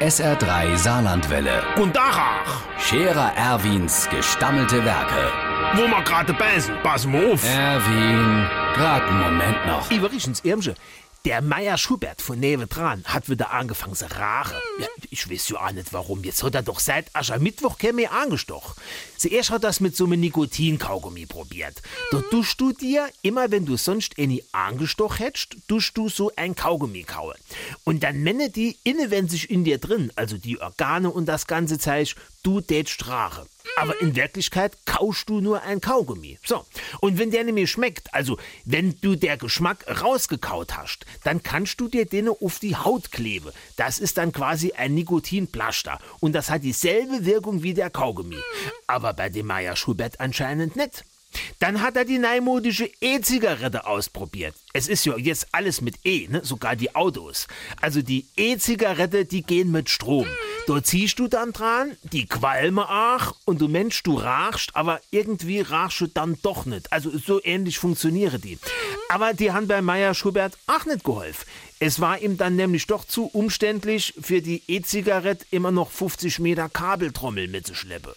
SR3 Saarlandwelle. Und Dachach, Scherer Erwins gestammelte Werke. wo wir gerade beißen, pass mal auf. Erwin, grad einen Moment noch. Übrigens, Irmsche, der Meier Schubert von Nevedran hat wieder angefangen zu rachen. Ja, ich weiß ja auch nicht warum. Jetzt hat er doch seit Aschermittwoch kein mehr angestochen. Zuerst hat er das mit so einem Nikotinkaugummi probiert. Da tust du dir, immer wenn du sonst any angestochen hättest, tust du so ein Kaugummi kauen. Und dann menne die inne, wenn sich in dir drin, also die Organe und das ganze Zeug, du tät Strache. Aber in Wirklichkeit kaust du nur ein Kaugummi. So. Und wenn der nämlich schmeckt, also wenn du der Geschmack rausgekaut hast, dann kannst du dir den auf die Haut kleben. Das ist dann quasi ein Nikotinplaster. Und das hat dieselbe Wirkung wie der Kaugummi. Aber bei dem Meier Schubert anscheinend nicht. Dann hat er die neumodische E-Zigarette ausprobiert. Es ist ja jetzt alles mit E, ne? sogar die Autos. Also die E-Zigarette, die gehen mit Strom. Da ziehst du dann dran, die qualme ach und du Mensch, du rachst, aber irgendwie rachst du dann doch nicht. Also so ähnlich funktionieren die. Aber die haben bei Meier Schubert auch nicht geholfen. Es war ihm dann nämlich doch zu umständlich, für die E-Zigarette immer noch 50 Meter Kabeltrommel mitzuschleppen.